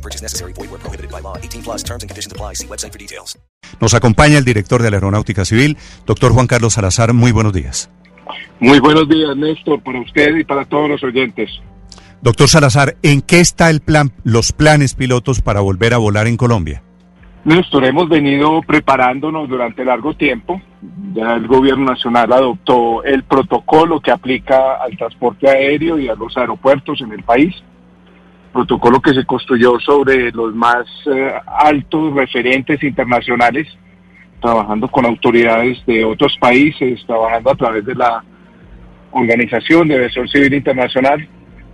No purchase necessary. Void where prohibited by law. 18 plus terms and conditions apply. See website for details. Nos acompaña el director de la Aeronáutica Civil, doctor Juan Carlos Salazar. Muy buenos días. Muy buenos días, Néstor, para usted y para todos los oyentes. Doctor Salazar, ¿en qué está el plan, los planes pilotos para volver a volar en Colombia? Néstor, hemos venido preparándonos durante largo tiempo. Ya el gobierno nacional adoptó el protocolo que aplica al transporte aéreo y a los aeropuertos en el país. Protocolo que se construyó sobre los más eh, altos referentes internacionales, trabajando con autoridades de otros países, trabajando a través de la Organización de Aviación Civil Internacional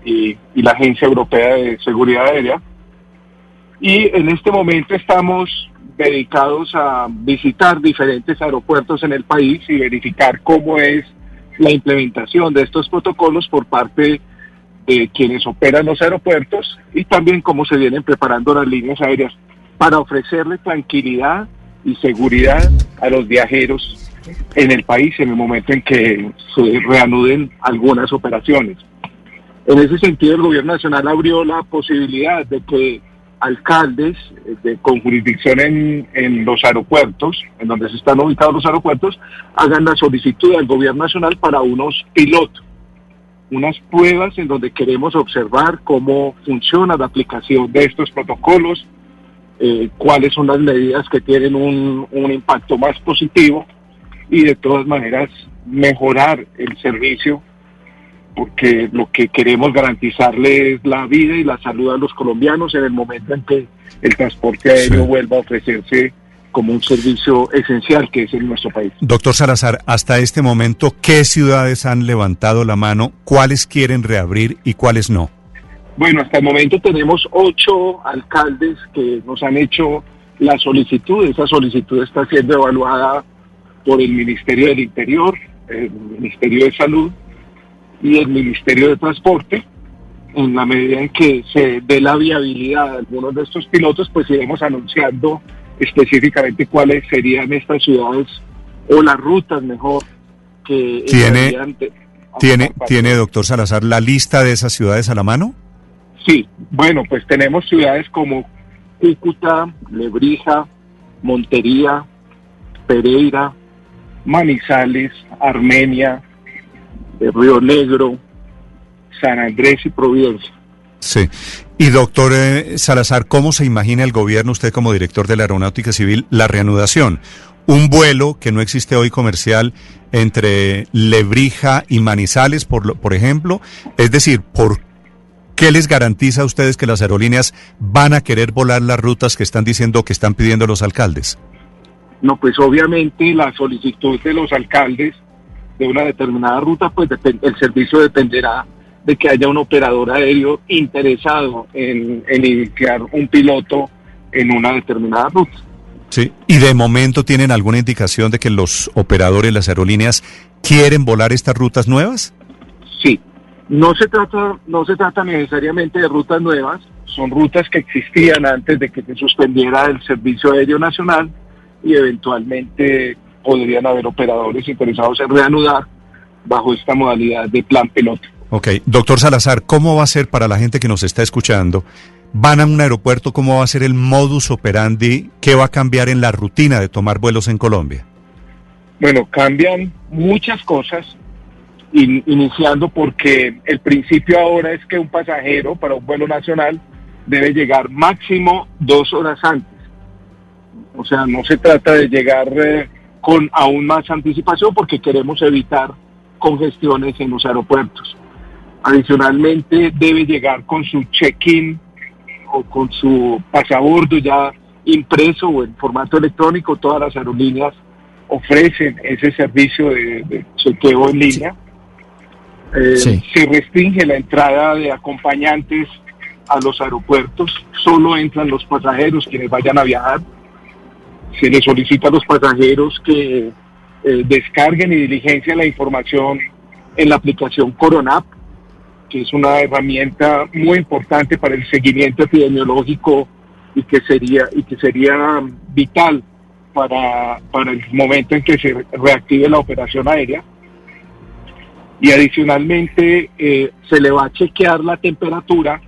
y, la Agencia Europea de Seguridad Aérea. Y en este momento estamos dedicados a visitar diferentes aeropuertos en el país y verificar cómo es la implementación de estos protocolos por parte de quienes operan los aeropuertos y también cómo se vienen preparando las líneas aéreas para ofrecerle tranquilidad y seguridad a los viajeros en el país en el momento en que se reanuden algunas operaciones. En ese sentido, el gobierno nacional abrió la posibilidad de que alcaldes eh, con jurisdicción en, en, los aeropuertos, en donde se están ubicados los aeropuertos, hagan la solicitud al gobierno nacional para unos pilotos, unas pruebas en donde queremos observar cómo funciona la aplicación de estos protocolos, eh, cuáles son las medidas que tienen un, un impacto más positivo y de todas maneras mejorar el servicio porque lo que queremos garantizarle es la vida y la salud a los colombianos en el momento en que el transporte aéreo sí. vuelva a ofrecerse como un servicio esencial que es en nuestro país. Doctor Salazar, hasta este momento, ¿qué ciudades han levantado la mano? ¿Cuáles quieren reabrir y cuáles no? Bueno, hasta el momento tenemos ocho alcaldes que nos han hecho la solicitud. Esa solicitud está siendo evaluada por el Ministerio del Interior, el Ministerio de Salud y el Ministerio de Transporte. En la medida en que se dé la viabilidad de algunos de estos pilotos, pues iremos anunciando específicamente cuáles serían estas ciudades o las rutas mejor que tiene tiene tiene doctor Salazar la lista de esas ciudades a la mano. Sí, bueno, pues tenemos ciudades como Cúcuta, Lebrija, Montería, Pereira, Manizales, Armenia, de Río Negro, San Andrés y Providencia. Sí. Y doctor eh, Salazar, ¿cómo se imagina el gobierno, usted como director de la Aeronáutica Civil, la reanudación? Un vuelo que no existe hoy comercial entre Lebrija y Manizales, por, lo, por ejemplo. Es decir, ¿por qué les garantiza a ustedes que las aerolíneas van a querer volar las rutas que están diciendo que están pidiendo los alcaldes? No, pues obviamente la solicitud de los alcaldes de una determinada ruta, pues el servicio dependerá de que haya un operador aéreo interesado en, en iniciar un piloto en una determinada ruta. Sí, y de momento tienen alguna indicación de que los operadores, las aerolíneas, quieren volar estas rutas nuevas? Sí, no se trata, no se trata necesariamente de rutas nuevas, son rutas que existían antes de que se suspendiera el servicio aéreo nacional y eventualmente podrían haber operadores interesados en reanudar bajo esta modalidad de plan piloto. Ok, doctor Salazar, ¿cómo va a ser para la gente que nos está escuchando? ¿Van a un aeropuerto? ¿Cómo va a ser el modus operandi? ¿Qué va a cambiar en la rutina de tomar vuelos en Colombia? Bueno, cambian muchas cosas, in, iniciando porque el principio ahora es que un pasajero para un vuelo nacional debe llegar máximo dos horas antes. O sea, no se trata de llegar eh, con aún más anticipación porque queremos evitar congestiones en los aeropuertos. Adicionalmente debe llegar con su check-in o con su pasabordo ya impreso o en formato electrónico. Todas las aerolíneas ofrecen ese servicio de, de chequeo en línea. Eh, sí. Se restringe la entrada de acompañantes a los aeropuertos. Solo entran los pasajeros quienes vayan a viajar. se le solicita a los pasajeros que eh, descarguen y diligencien la información en la aplicación Coronap, que es una herramienta muy importante para el seguimiento epidemiológico y que sería y que sería vital para, para el momento en que se reactive la operación aérea. Y adicionalmente eh, se le va a chequear la temperatura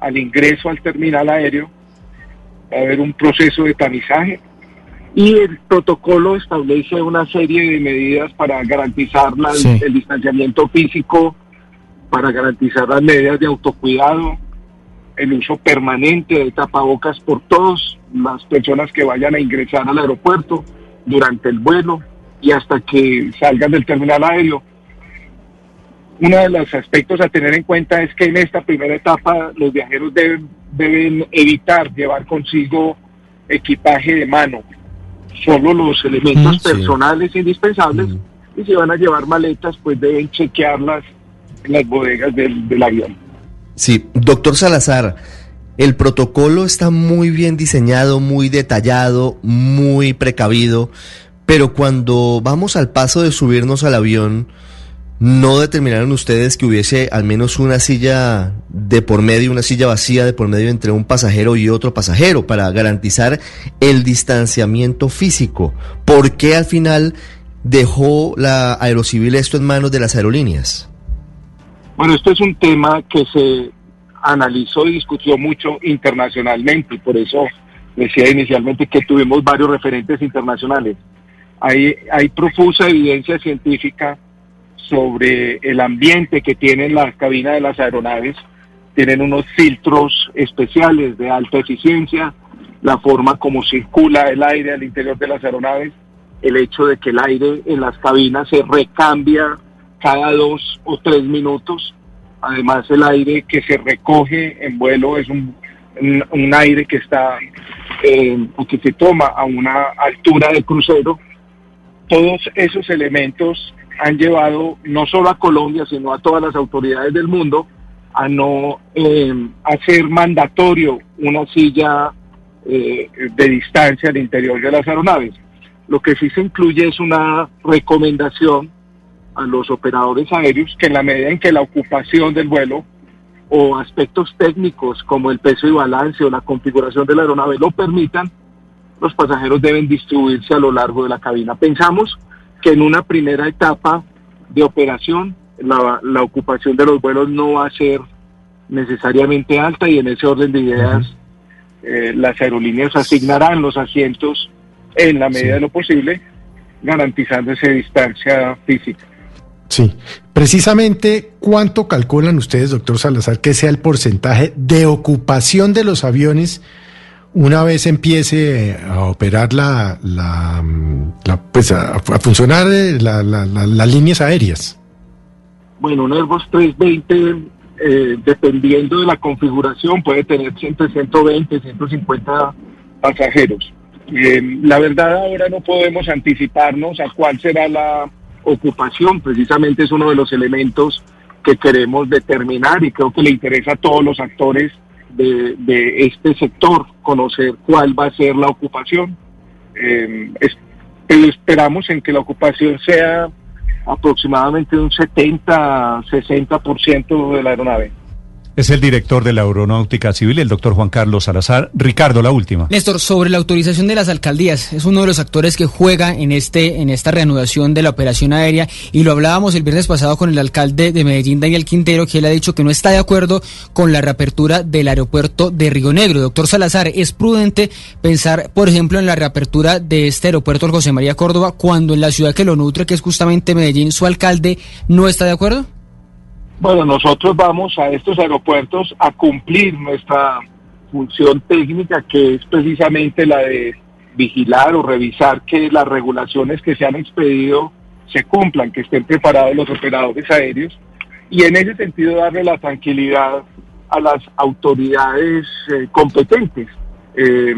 al ingreso al terminal aéreo, va a haber un proceso de tamizaje y el protocolo establece una serie de medidas para garantizar la- Sí. el distanciamiento físico, para garantizar las medidas de autocuidado, el uso permanente de tapabocas por todas las personas que vayan a ingresar al aeropuerto durante el vuelo y hasta que salgan del terminal aéreo. Uno de los aspectos a tener en cuenta es que en esta primera etapa los viajeros deben, deben evitar llevar consigo equipaje de mano, solo los elementos Mm, sí. personales indispensables Mm. y si van a llevar maletas pues deben chequearlas en las bodegas del, del avión. Sí, doctor Salazar, el protocolo está muy bien diseñado, muy detallado, muy precavido, pero cuando vamos al paso de subirnos al avión, ¿no determinaron ustedes que hubiese al menos una silla de por medio, una silla vacía de por medio entre un pasajero y otro pasajero para garantizar el distanciamiento físico? ¿Por qué al final dejó la Aerocivil esto en manos de las aerolíneas? Bueno, esto es un tema que se analizó y discutió mucho internacionalmente por eso decía inicialmente que tuvimos varios referentes internacionales. Hay, hay profusa evidencia científica sobre el ambiente que tienen las cabinas de las aeronaves. Tienen unos filtros especiales de alta eficiencia, la forma como circula el aire al interior de las aeronaves, el hecho de que el aire en las cabinas se recambia cada dos o tres minutos. Además, el aire que se recoge en vuelo es un, un, aire que está eh, o que se toma a una altura de crucero. Todos esos elementos han llevado no solo a Colombia, sino a todas las autoridades del mundo a no eh, hacer mandatorio una silla eh, de distancia al interior de las aeronaves. Lo que sí se incluye es una recomendación a los operadores aéreos que en la medida en que la ocupación del vuelo o aspectos técnicos como el peso y balance o la configuración de la aeronave lo permitan, los pasajeros deben distribuirse a lo largo de la cabina. Pensamos que en una primera etapa de operación la, la ocupación de los vuelos no va a ser necesariamente alta y en ese orden de ideas eh, las aerolíneas asignarán los asientos en la medida Sí. de lo posible, garantizando esa distancia física. Sí, precisamente cuánto calculan ustedes, doctor Salazar, que sea el porcentaje de ocupación de los aviones una vez empiece a operar la, la, pues a, funcionar eh, la- la- la- las líneas aéreas. Bueno, un Airbus 320, eh, dependiendo de la configuración, puede tener entre 120 150 pasajeros. Eh, la verdad ahora no podemos anticiparnos a cuál será la ocupación, precisamente es uno de los elementos que queremos determinar y creo que le interesa a todos los actores de, este sector conocer cuál va a ser la ocupación. Eh, esperamos en que la ocupación sea aproximadamente un 70-60% de la aeronave. Es el director de la Aeronáutica Civil, el doctor Juan Carlos Salazar. Ricardo, la última. Néstor, sobre la autorización de las alcaldías, es uno de los actores que juega en este en esta reanudación de la operación aérea y lo hablábamos el viernes pasado con el alcalde de Medellín, Daniel Quintero, que él ha dicho que no está de acuerdo con la reapertura del aeropuerto de Río Negro. Doctor Salazar, ¿es prudente pensar, por ejemplo, en la reapertura de este aeropuerto José María Córdoba cuando en la ciudad que lo nutre, que es justamente Medellín, su alcalde no está de acuerdo? Bueno, nosotros vamos a estos aeropuertos a cumplir nuestra función técnica, que es precisamente la de vigilar o revisar que las regulaciones que se han expedido se cumplan, que estén preparados los operadores aéreos y en ese sentido darle la tranquilidad a las autoridades eh, competentes. Eh,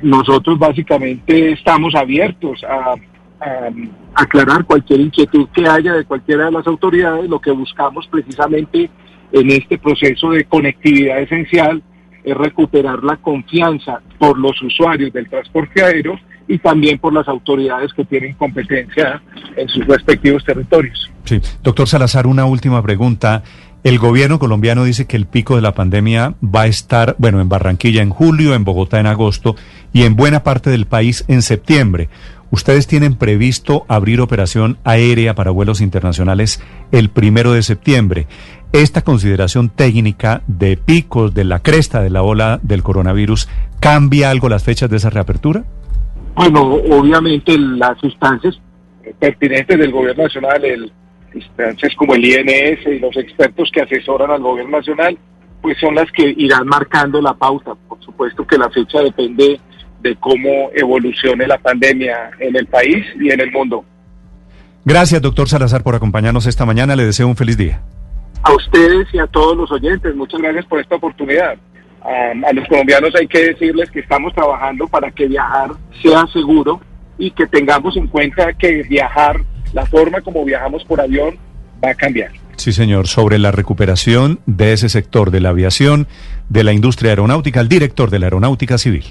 nosotros básicamente estamos abiertos a, a aclarar cualquier inquietud que haya de cualquiera de las autoridades. Lo que buscamos precisamente en este proceso de conectividad esencial es recuperar la confianza por los usuarios del transporte aéreo y también por las autoridades que tienen competencia en sus respectivos territorios. Sí, doctor Salazar, una última pregunta. El gobierno colombiano dice que el pico de la pandemia va a estar, bueno, en Barranquilla en julio, en Bogotá en agosto y en buena parte del país en septiembre. ¿Ustedes tienen previsto abrir operación aérea para vuelos internacionales el primero de septiembre? ¿Esta consideración técnica de picos de la cresta de la ola del coronavirus cambia algo las fechas de esa reapertura? Bueno, obviamente las instancias pertinentes del gobierno nacional, el, instancias como el INS y los expertos que asesoran al gobierno nacional, pues son las que irán marcando la pauta. Por supuesto que la fecha depende de cómo evolucione la pandemia en el país y en el mundo. Gracias, doctor Salazar, por acompañarnos esta mañana. Le deseo un feliz día. A ustedes y a todos los oyentes, muchas gracias por esta oportunidad. a los colombianos hay que decirles que estamos trabajando para que viajar sea seguro y que tengamos en cuenta que viajar, la forma como viajamos por avión, va a cambiar. Sí, señor. Sobre la recuperación de ese sector de la aviación, de la industria aeronáutica, el director de la Aeronáutica Civil.